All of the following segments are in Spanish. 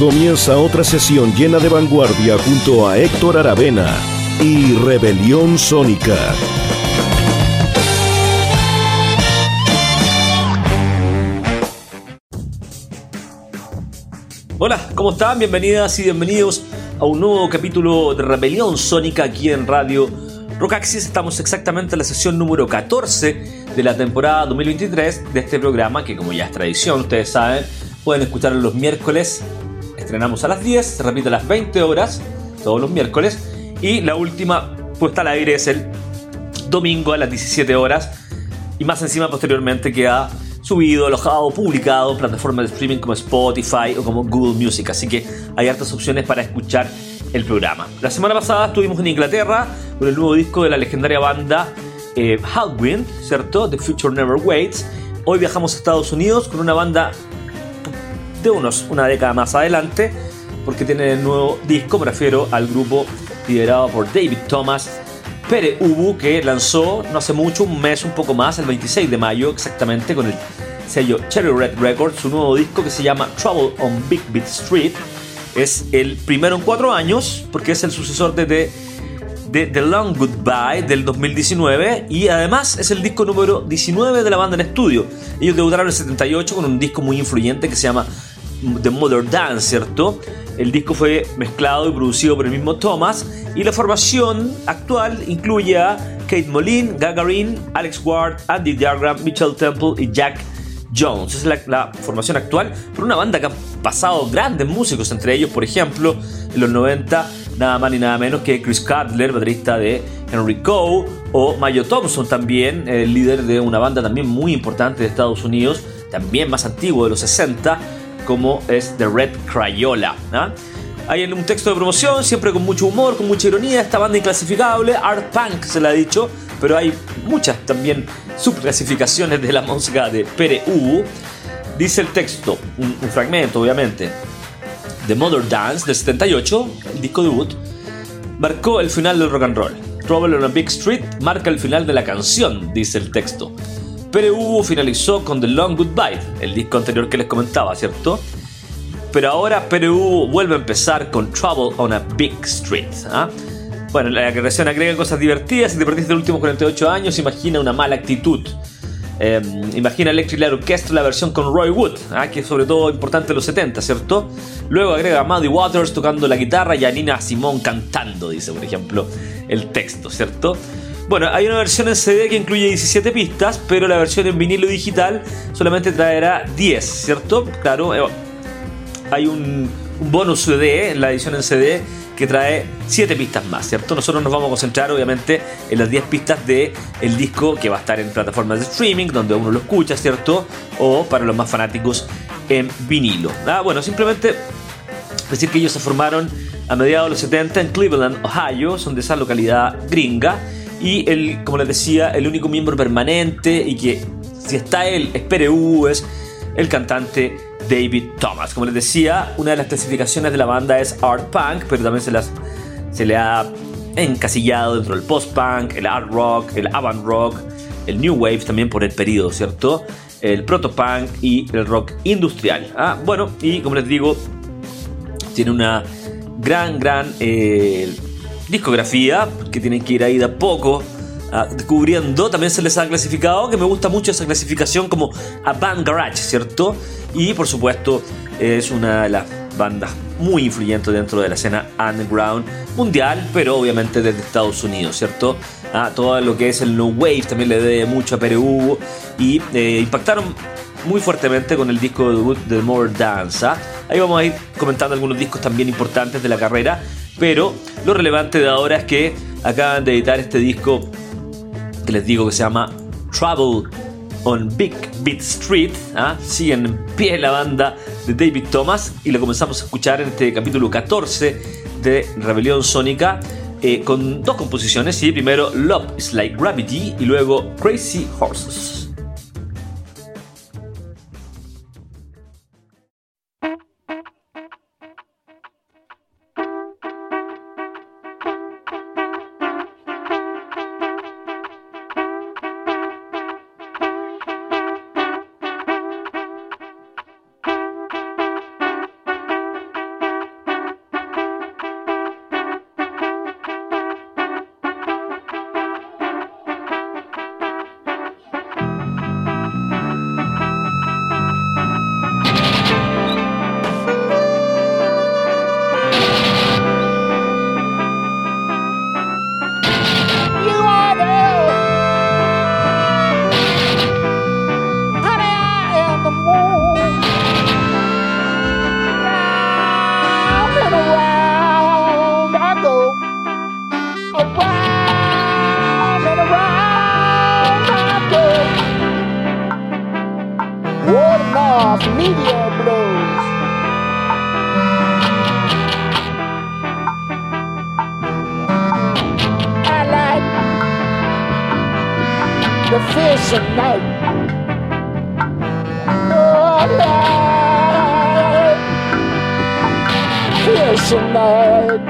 Comienza otra sesión llena de vanguardia junto a Héctor Aravena y Rebelión Sónica. Hola, ¿cómo están? Bienvenidas y bienvenidos a un nuevo capítulo de Rebelión Sónica aquí en Radio Rocaxis. Estamos exactamente en la sesión número 14 de la temporada 2023 de este programa que como ya es tradición, ustedes saben, pueden escucharlo los miércoles Estrenamos a las 10, se repite a las 20 horas, todos los miércoles. Y la última puesta al aire es el domingo a las 17 horas. Y más encima posteriormente queda subido, alojado, publicado en plataformas de streaming como Spotify o como Google Music. Así que hay hartas opciones para escuchar el programa. La semana pasada estuvimos en Inglaterra con el nuevo disco de la legendaria banda eh, Haldwind, ¿cierto? The Future Never Waits. Hoy viajamos a Estados Unidos con una banda de unos una década más adelante, porque tiene el nuevo disco, me refiero al grupo liderado por David Thomas Pere Ubu, que lanzó no hace mucho, un mes, un poco más, el 26 de mayo exactamente, con el sello Cherry Red Records, su nuevo disco que se llama Trouble on Big Beat Street. Es el primero en cuatro años, porque es el sucesor de The, The Long Goodbye del 2019 y además es el disco número 19 de la banda en estudio. Ellos debutaron en el 78 con un disco muy influyente que se llama The Mother Dance, ¿cierto? El disco fue mezclado y producido por el mismo Thomas y la formación actual incluye a Kate Moline, Gagarin, Alex Ward, Andy Diagram, Mitchell Temple y Jack Jones. Esa es la, formación actual por una banda que ha pasado grandes músicos, entre ellos, por ejemplo, en los 90, nada más ni nada menos que Chris Cutler, baterista de Henry Coe, o Mayo Thompson también, el líder de una banda también muy importante de Estados Unidos, también más antiguo de los 60, como es The Red Crayola. Hay un texto de promoción, siempre con mucho humor, con mucha ironía, esta banda inclasificable, art punk se la ha dicho, pero hay muchas también subclasificaciones de la música de Pere Ubu. Dice el texto, un, fragmento obviamente, The Mother Dance del 78, el disco debut, marcó el final del rock and roll. Trouble on a Big Street marca el final de la canción, dice el texto. Pere finalizó con The Long Goodbye, el disco anterior que les comentaba, ¿cierto? Pero ahora Pere vuelve a empezar con Trouble on a Big Street. ¿ah? Bueno, la creación agrega cosas divertidas. Si te perdiste los últimos 48 años, imagina una mala actitud. Em, imagina Electric Light Orchestra la versión con Roy Wood, ¿ah? que es sobre todo importante en los 70, ¿cierto? Luego agrega a Muddy Waters tocando la guitarra y a Nina Simone cantando, dice por ejemplo el texto, ¿cierto? Bueno, hay una versión en CD que incluye 17 pistas, pero la versión en vinilo digital solamente traerá 10, ¿cierto? Claro, eh, hay un, bonus CD en la edición en CD que trae 7 pistas más, ¿cierto? Nosotros nos vamos a concentrar obviamente en las 10 pistas el disco que va a estar en plataformas de streaming, donde uno lo escucha, ¿cierto? O para los más fanáticos en vinilo. Ah, bueno, simplemente decir que ellos se formaron a mediados de los 70 en Cleveland, Ohio, son de esa localidad gringa y el, como les decía, el único miembro permanente y que si está él es PRU, es el cantante David Thomas. Como les decía, una de las clasificaciones de la banda es art punk, pero también se, las, se le ha encasillado dentro del post-punk, el art rock, el avant rock, el new wave también por el periodo, ¿cierto? El proto-punk y el rock industrial. Ah, bueno, y como les digo, tiene una gran, gran eh, discografía, que tienen que ir ahí de a poco ah, descubriendo. También se les ha clasificado, que me gusta mucho esa clasificación como Avant Garage, ¿cierto? Y por supuesto es una de las bandas muy influyentes dentro de la escena underground mundial, pero obviamente desde Estados Unidos, ¿cierto? Ah, todo lo que es el No Wave también le debe mucho a Perú y eh, impactaron muy fuertemente con el disco debut de More Dance. ¿ah? Ahí vamos a ir comentando algunos discos también importantes de la carrera, pero lo relevante de ahora es que acaban de editar este disco que les digo que se llama Trouble on Big Beat Street. ¿ah? Sigue en pie la banda de David Thomas y lo comenzamos a escuchar en este capítulo 14 de Rebelión Sónica. Eh, con dos composiciones, ¿sí? primero Love is Like Gravity y luego Crazy Horses. of Media Blues. I like the fish at night. Oh, Lord. Fish at night.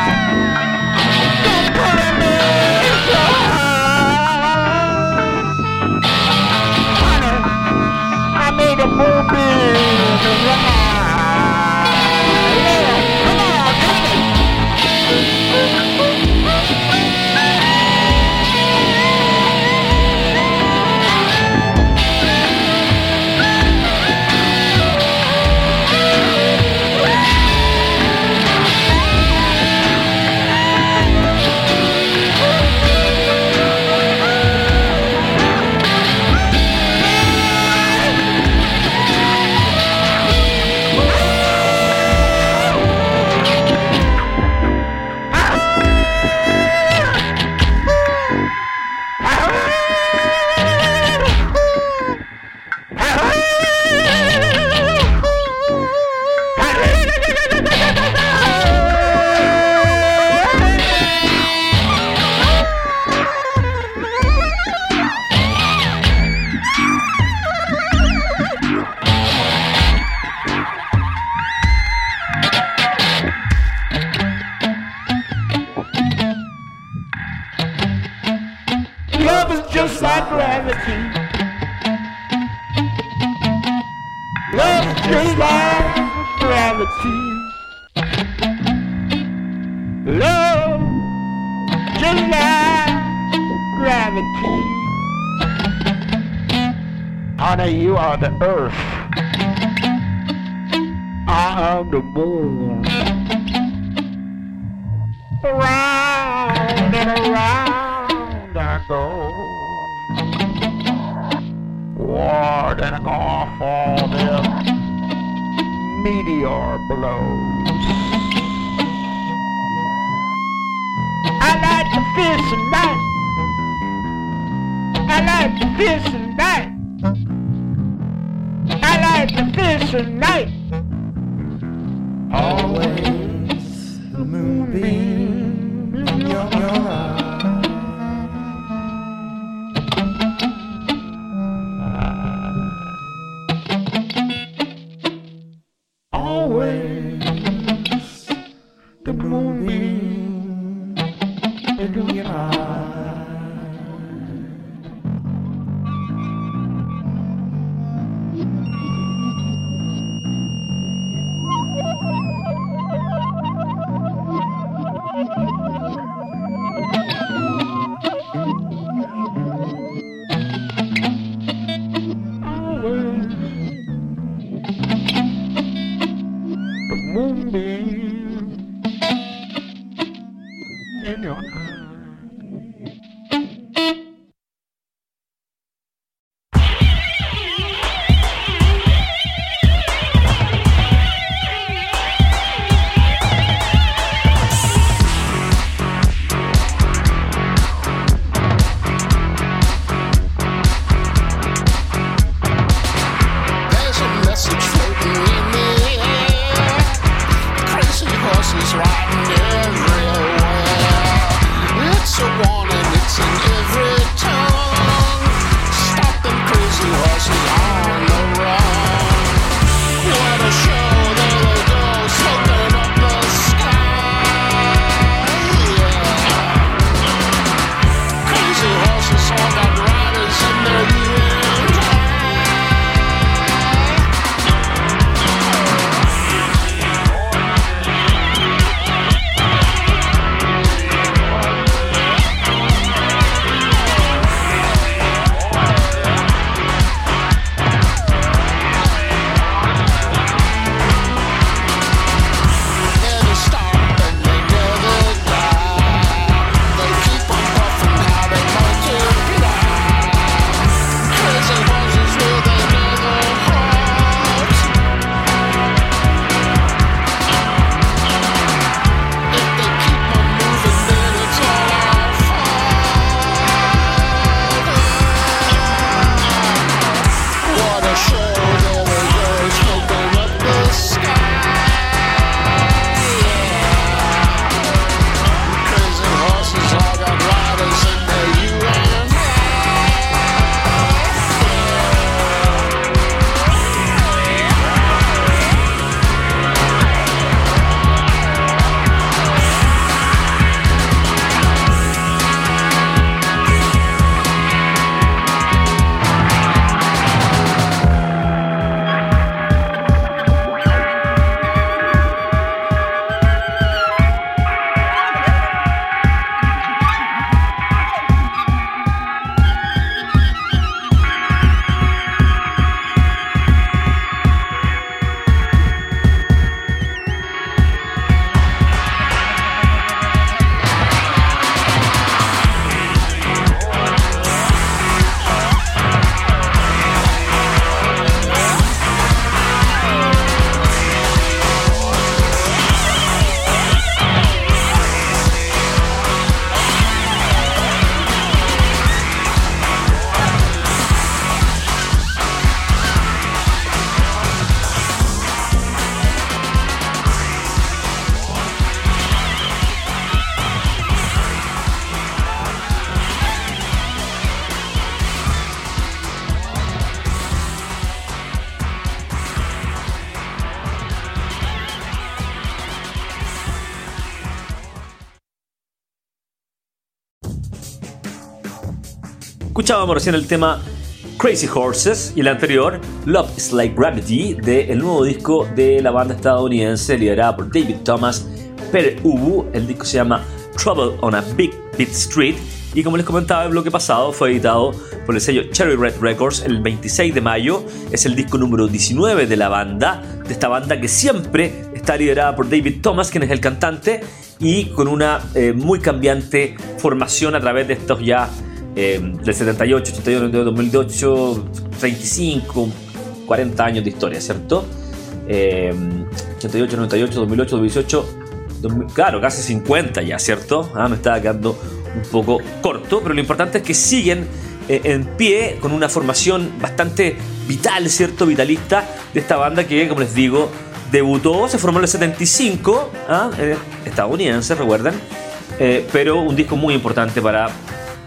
meteor blows. I like to fish and that. I like to fish and that. I like to fish and night. Always. Escuchábamos recién el tema Crazy Horses y el anterior Love is Like Gravity del nuevo disco de la banda estadounidense liderada por David Thomas Per Ubu. El disco se llama Trouble on a Big Beat Street y como les comentaba el bloque pasado fue editado por el sello Cherry Red Records el 26 de mayo. Es el disco número 19 de la banda, de esta banda que siempre está liderada por David Thomas, quien es el cantante, y con una eh, muy cambiante formación a través de estos ya eh, del 78, 81, 2008, 35, 40 años de historia, ¿cierto? Eh, 88, 98, 2008, 2018, 2000, claro, casi 50 ya, ¿cierto? Ah, me estaba quedando un poco corto, pero lo importante es que siguen eh, en pie con una formación bastante vital, ¿cierto? Vitalista de esta banda que, como les digo, debutó, se formó en el 75, ¿ah? Eh, estadounidense, recuerdan, Eh, pero un disco muy importante para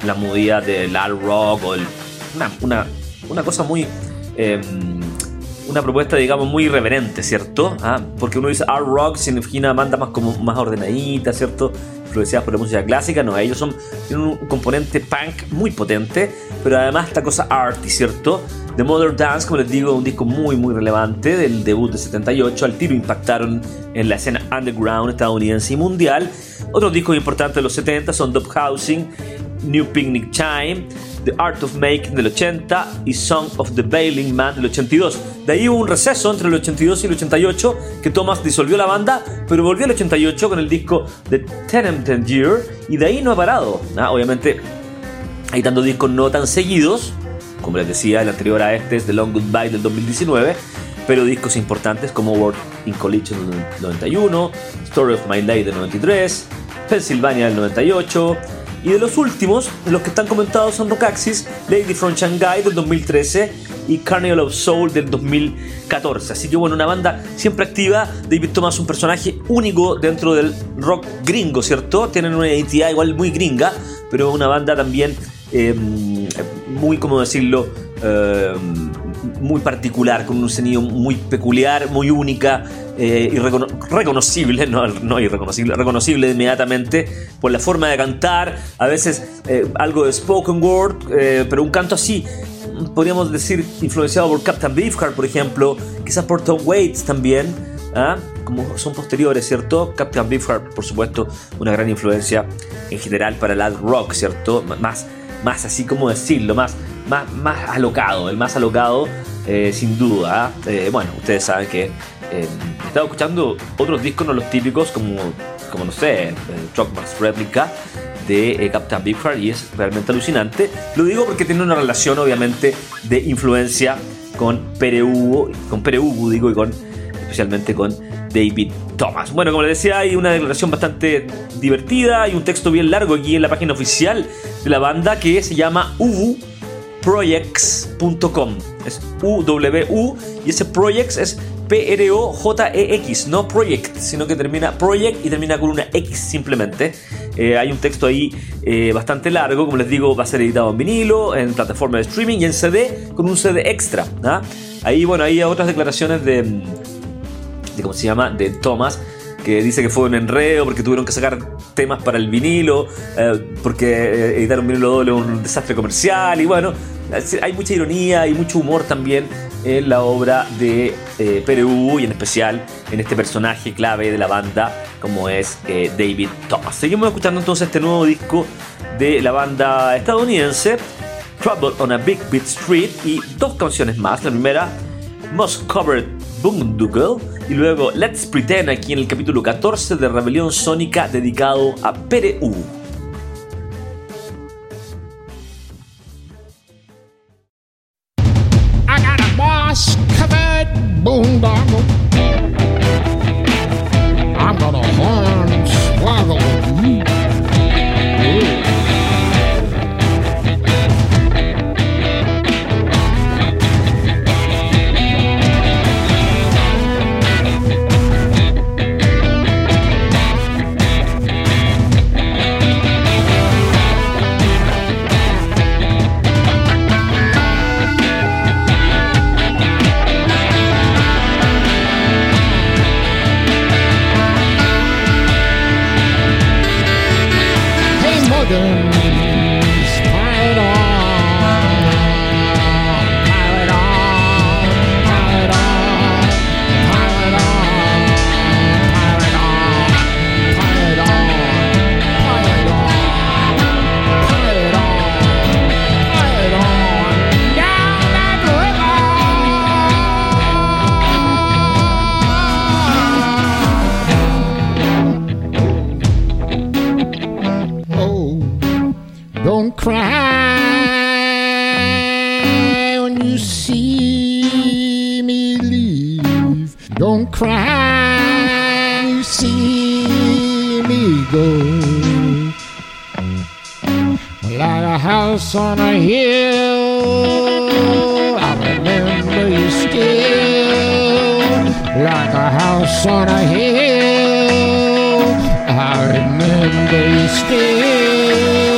la movida del art rock o el- una, una, una cosa muy... eh, una propuesta, digamos, muy irreverente, ¿cierto? Ah, porque uno dice art rock significa una banda más como más ordenadita, ¿cierto? Influenciadas por la música clásica, no, ellos son tienen un componente punk muy potente, pero además esta cosa arty, ¿cierto? The Modern Dance, como les digo, un disco muy muy relevante del debut de 78, al tiro impactaron en la escena underground estadounidense y mundial. Otros discos importantes de los 70 son Dub Housing, New Picnic Time, The Art of Making del 80 y Song of the Bailing Man del 82. De ahí hubo un receso entre el 82 y el 88 que Thomas disolvió la banda, pero volvió al 88 con el disco The Tenement Year y de ahí no ha parado. Ah, Obviamente hay tantos discos no tan seguidos, como les decía, el anterior a este es The Long Goodbye del 2019, pero discos importantes como World in Collision del 91, Story of My Life del 93, Pennsylvania del 98, y de los últimos, los que están comentados son Rockaxis, Lady from Shanghai del 2013 y Carnival of Soul del 2014. Así que bueno, una banda siempre activa. David Thomas, un personaje único dentro del rock gringo, ¿cierto? Tienen una identidad igual muy gringa, pero una banda también eh, muy, como decirlo, eh, muy particular, con un sonido muy peculiar, muy única eh, y recono- reconocible, no, no irreconocible, reconocible inmediatamente por la forma de cantar, a veces eh, algo de spoken word, eh, pero un canto así, podríamos decir, influenciado por Captain Beefheart, por ejemplo, quizás por Tom Waits también. ¿ah? Como son posteriores, ¿cierto? Captain Beefheart, por supuesto, una gran influencia en general para el alt rock, ¿cierto? Más, más así como decirlo, más, más, más alocado, el más alocado, eh, sin duda. ¿ah? Eh, bueno, ustedes saben que eh, he estado escuchando otros discos, no los típicos, como, como no sé, eh, Truckman's Replica de eh, Captain Beefheart y es realmente alucinante. Lo digo porque tiene una relación, obviamente, de influencia con Pere Hugo, con Pere Hugo, digo, y con especialmente con David Thomas. Bueno, como les decía, hay una declaración bastante divertida y un texto bien largo aquí en la página oficial de la banda que se llama uvuprojects.com. Es UWU y ese projects es P-R-O-J-E-X, no project, sino que termina project y termina con una X simplemente. Eh, hay un texto ahí eh, bastante largo, como les digo, va a ser editado en vinilo, en plataforma de streaming y en CD con un CD extra. ¿ah? Ahí, bueno, hay otras declaraciones de, de cómo se llama, de Thomas, que dice que fue un enredo porque tuvieron que sacar temas para el vinilo, eh, porque eh, editar un vinilo doble un desastre comercial y bueno, hay mucha ironía y mucho humor también en la obra de eh, Perú y en especial en este personaje clave de la banda como es eh, David Thomas. Seguimos escuchando entonces este nuevo disco de la banda estadounidense, Trouble on a Big Beat Street y dos canciones más. La primera, Most Covered Boondoggle y luego Let's Pretend aquí en el capítulo 14 de Rebelión Sónica dedicado a Perú. I got a covered. Don't cry when you see me leave. Don't cry when you see me go. Like a house on a hill. I remember you still like a house on a hill. I remember you still.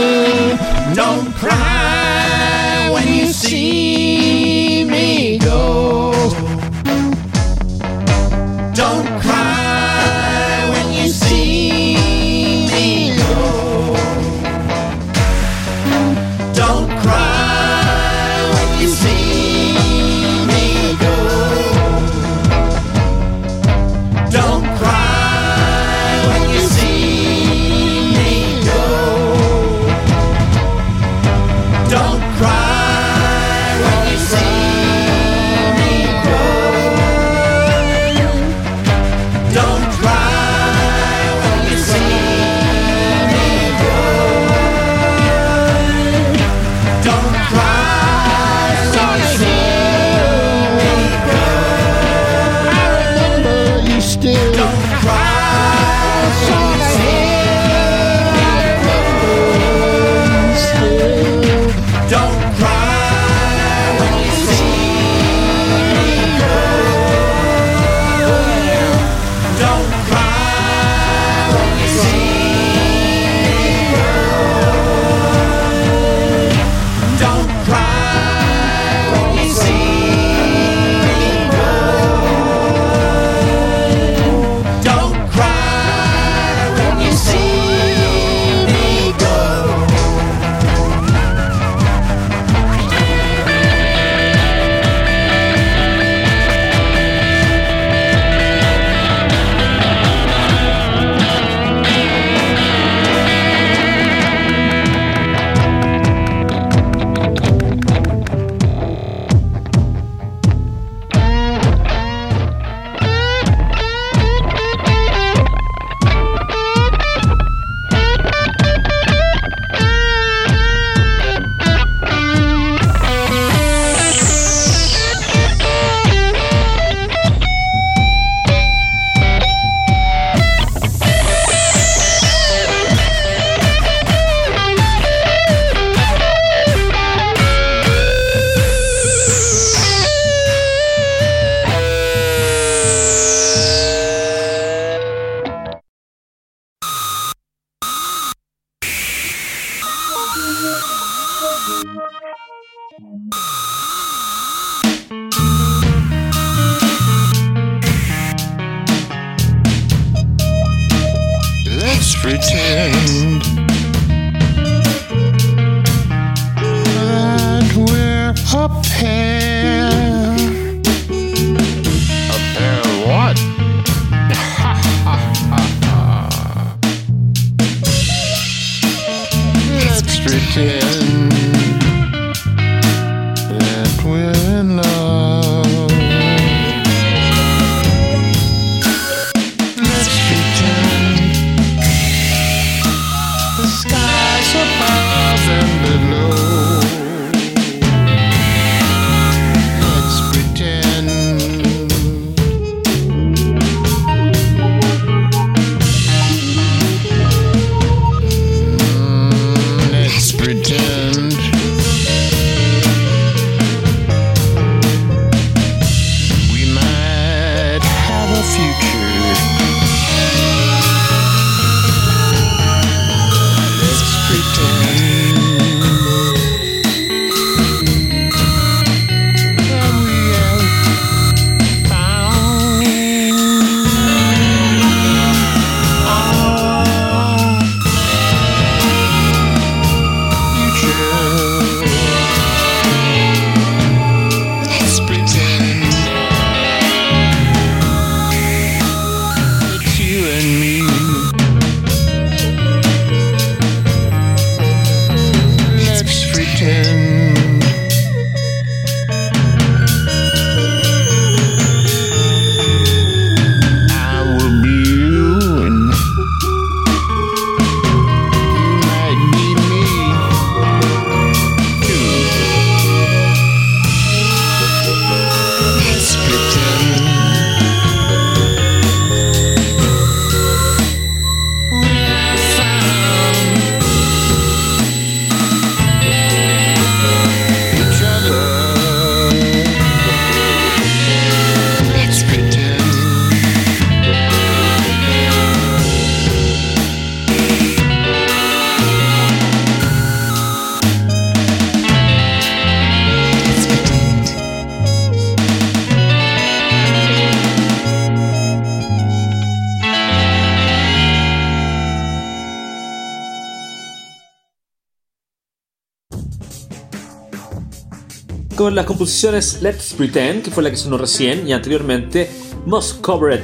Las composiciones Let's Pretend, que fue la que sonó recién, y anteriormente Most Covered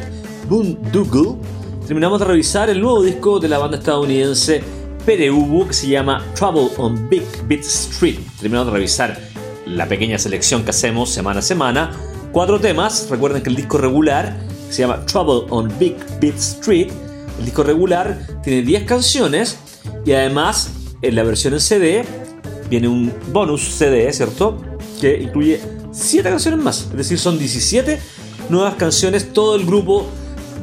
Boondoggle, terminamos de revisar el nuevo disco de la banda estadounidense Pereubu que se llama Trouble on Big Beat Street. Terminamos de revisar la pequeña selección que hacemos semana a semana. Cuatro temas, recuerden que el disco regular se llama Trouble on Big Beat Street. El disco regular tiene 10 canciones y además en la versión en CD viene un bonus CD, ¿cierto? Que incluye 7 canciones más. Es decir, son 17 nuevas canciones, todo el grupo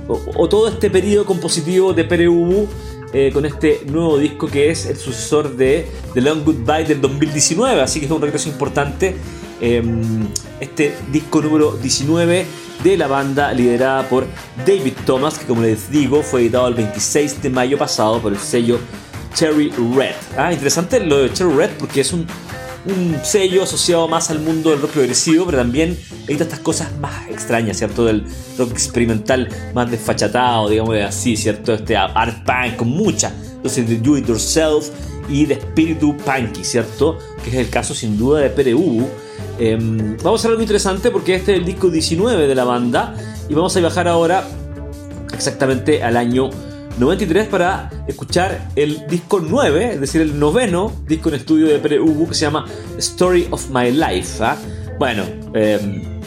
o, todo este periodo compositivo de Pereubu eh, con este nuevo disco que es el sucesor de The Long Goodbye del 2019, así que es un regreso importante. eh, este disco número 19 de la banda liderada por David Thomas, que como les digo fue editado el 26 de mayo pasado por el sello Cherry Red. Ah, interesante lo de Cherry Red porque es un, un sello asociado más al mundo del rock progresivo, pero también edita estas cosas más extrañas, ¿cierto? Del rock experimental más desfachatado, digamos así, ¿cierto? Este art punk con mucha dosis de do it yourself y de espíritu punky, ¿cierto? Que es el caso sin duda de Pereu. Eh, vamos a hacer algo interesante porque este es el disco 19 de la banda y vamos a viajar ahora exactamente al año 93 para escuchar el disco 9, es decir, el noveno disco en estudio de Pere Ubu que se llama Story of My Life. ¿ah? Bueno, eh,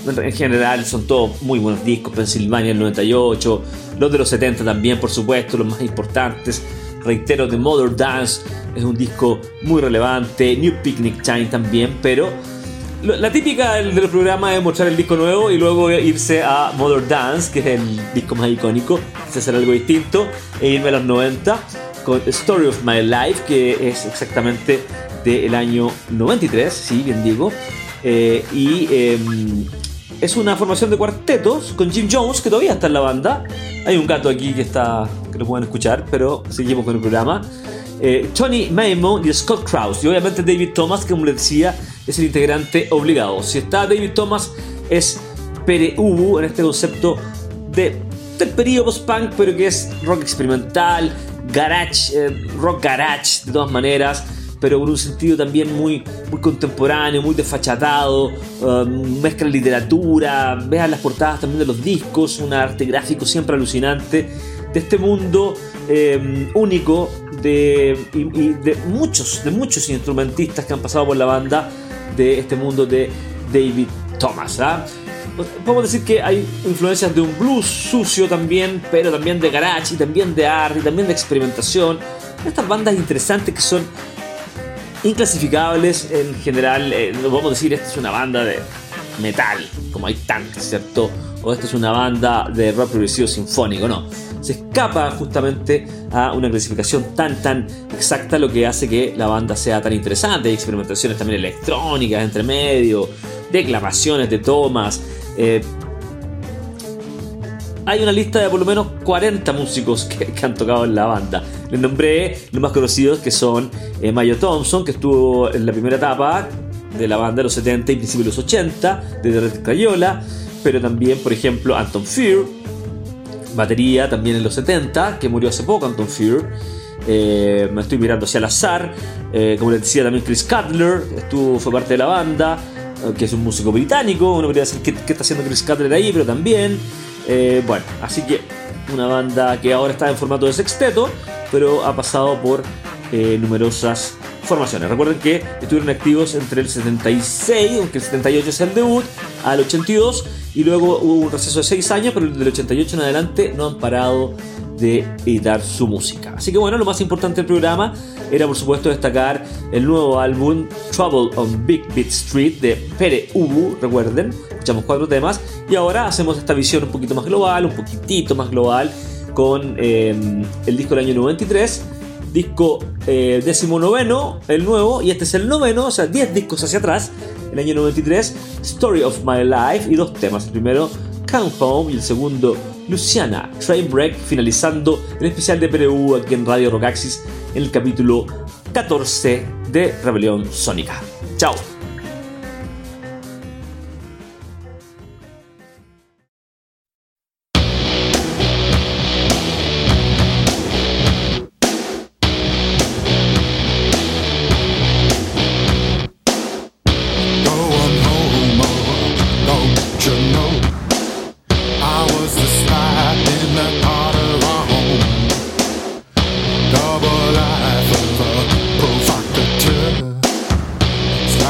en general son todos muy buenos discos, Pennsylvania el 98, los de los 70 también, por supuesto, los más importantes. Reitero, The Mother Dance es un disco muy relevante, New Picnic Time también, pero la típica del, del programa es mostrar el disco nuevo y luego irse a Mother Dance, que es el disco más icónico, es hacer algo distinto, e irme a los 90 con Story of My Life, que es exactamente del año 93, sí, bien digo, Eh, y em, es una formación de cuartetos con Jim Jones, que todavía está en la banda. Hay un gato aquí que está que lo pueden escuchar, pero seguimos con el programa. Eh, Tony Maimon y Scott Krause. Y obviamente David Thomas, que como les decía, es el integrante obligado. Si está David Thomas, es Pere Ubu en este concepto de, del periodo post-punk, pero que es rock experimental, garage, eh, rock garage de todas maneras pero con un sentido también muy, muy contemporáneo, muy desfachatado, um, mezcla literatura, vean las portadas también de los discos, un arte gráfico siempre alucinante, de este mundo eh, único de, y, y de muchos, de muchos instrumentistas que han pasado por la banda de este mundo de David Thomas. ¿ah? Podemos decir que hay influencias de un blues sucio también, pero también de garage y también de arte y también de experimentación. Estas bandas interesantes que son inclasificables en general. Eh, podemos decir esta es una banda de metal, como hay tantas, ¿cierto? O esta es una banda de rock progresivo sinfónico, no. Se escapa justamente a una clasificación tan tan exacta, lo que hace que la banda sea tan interesante. Hay experimentaciones también electrónicas entre medio, declamaciones de tomas. eh, hay una lista de por lo menos 40 músicos que, han tocado en la banda. Les nombré los más conocidos que son eh, Mayo Thompson, que estuvo en la primera etapa de la banda de los 70 y principios de los 80, de Red Crayola, pero también, por ejemplo, Anton Fear, batería también en los 70, que murió hace poco Anton Fear. Eh, me estoy mirando hacia el azar. Eh, como les decía también Chris Cutler, estuvo, fue parte de la banda, eh, que es un músico británico. Uno podría decir qué, está haciendo Chris Cutler ahí, pero también. Bueno, así que una banda que ahora está en formato de sexteto, pero ha pasado por eh, numerosas formaciones. Recuerden que estuvieron activos entre el 76, aunque el 78 es el debut, al 82, y luego hubo un receso de 6 años, pero del 88 en adelante no han parado de editar su música. Así que bueno, lo más importante del programa era por supuesto destacar el nuevo álbum Trouble on Big Beat Street de Pere Ubu, recuerden, escuchamos cuatro temas y ahora hacemos esta visión un poquito más global, un poquitito más global con eh, el disco del año 93 disco eh, décimo noveno, el nuevo, y este es el noveno, o sea, 10 discos hacia atrás, el año 93, Story of My Life, y dos temas, el primero, Come Home, y el segundo, Luciana, Trainbreak, finalizando el especial de PRU aquí en Radio Rockaxis, en el capítulo 14 de Rebelión Sónica. Chao.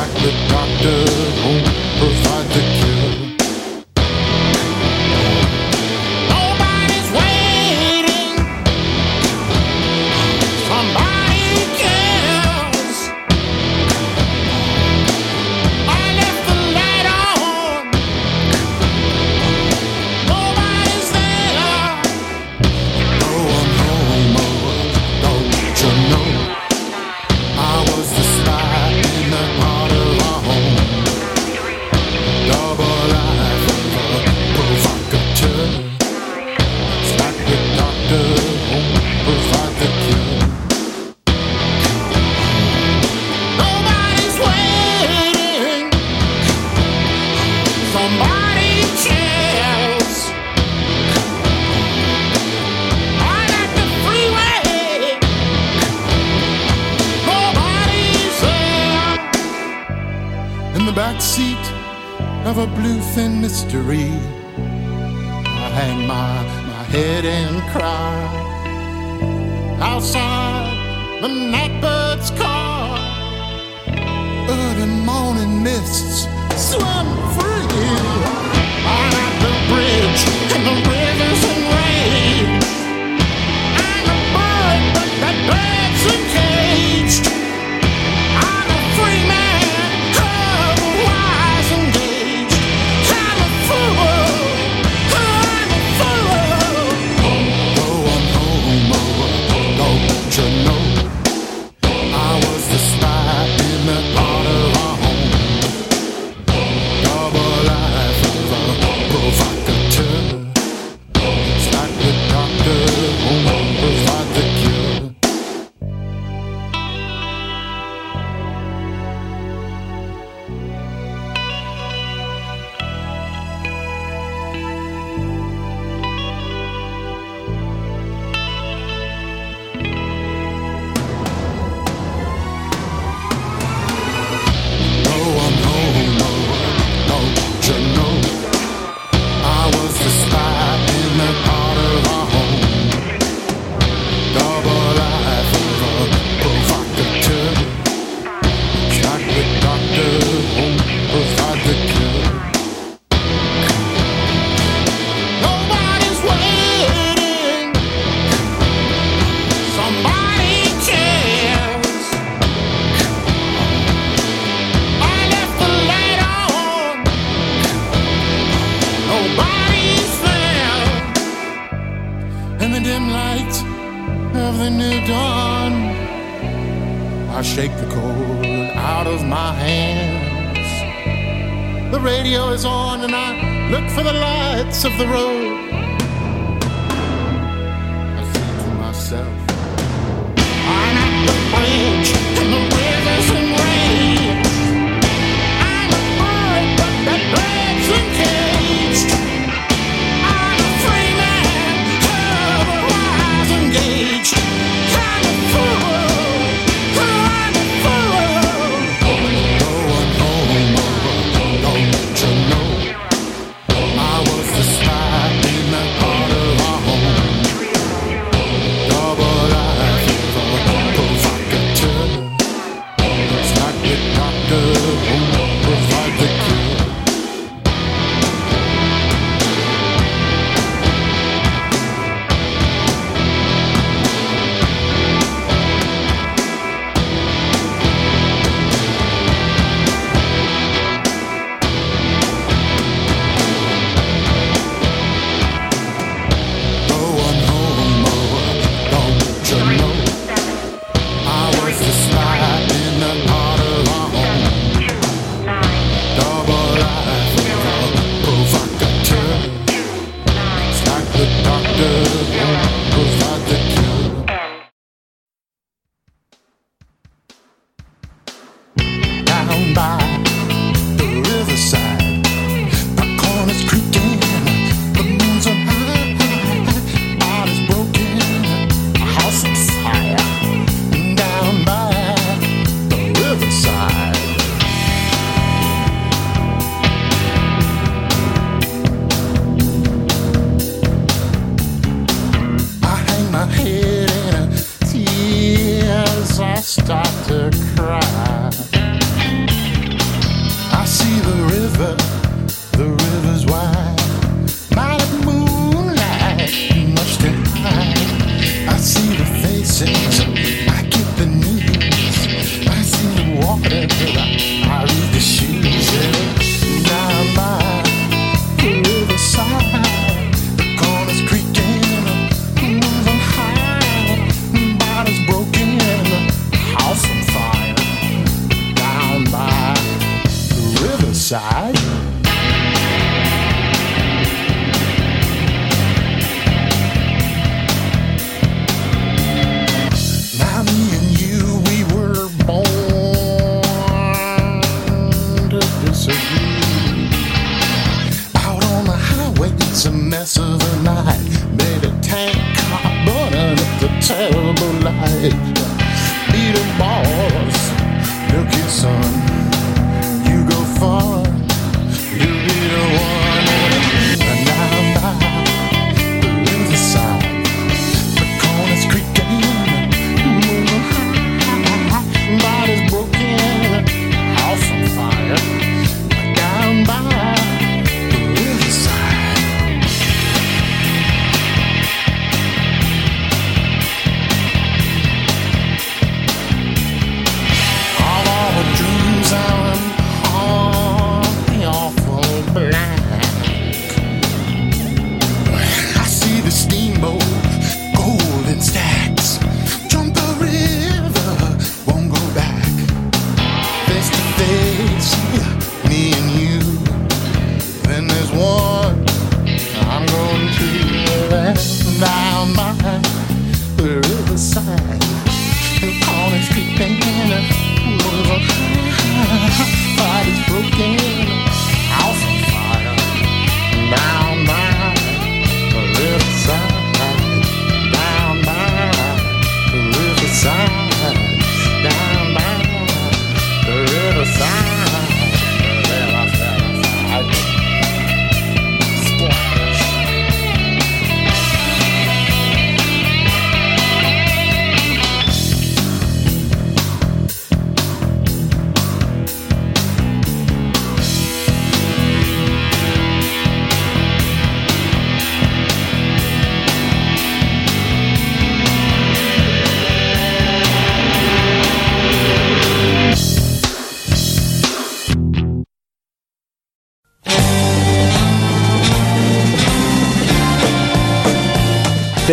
like the doctor won't provide the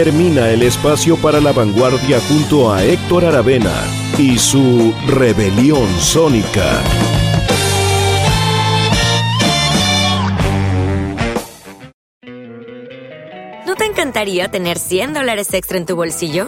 termina el espacio para la vanguardia junto a Héctor Aravena y su rebelión sónica. ¿No te encantaría tener 100 dólares extra en tu bolsillo?